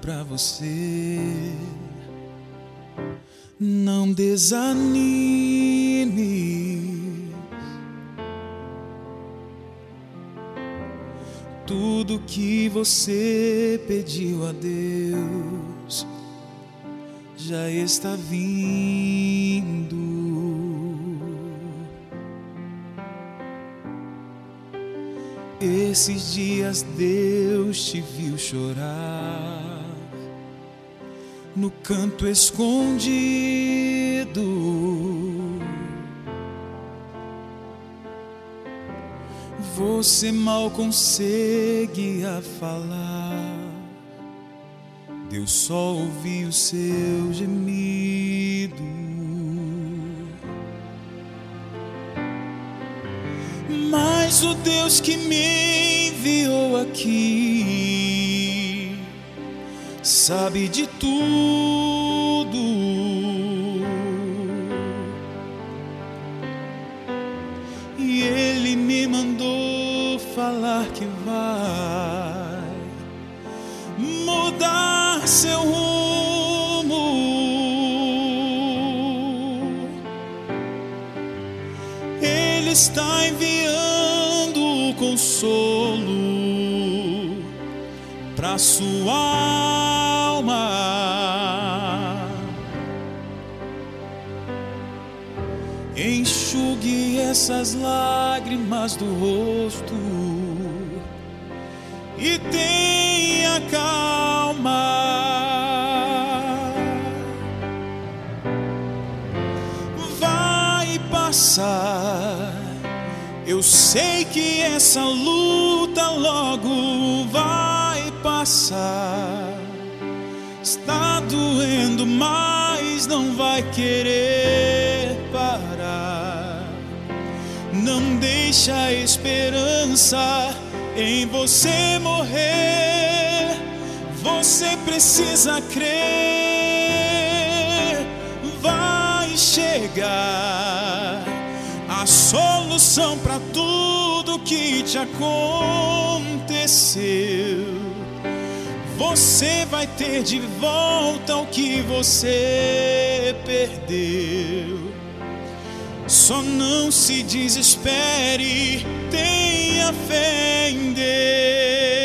para você. Não desanime. Tudo que você pediu a Deus já está vindo. Esses dias Deus te viu chorar no canto escondido. Você mal consegue a falar. Deus só ouviu seu gemido. Mas o Deus que me enviou aqui sabe de tudo. E ele me mandou falar que vai mudar seu rumo. Ele está enviando o consolo para sua alma. Enxugue essas lágrimas do rosto e tenha calma. Vai passar. Eu sei que essa luta logo vai passar. Está doendo, mas não vai querer parar. Não deixa a esperança em você morrer. Você precisa crer. Vai chegar a solução para tudo que te aconteceu. Você vai ter de volta o que você perdeu. Só não se desespere, tenha fé em Deus.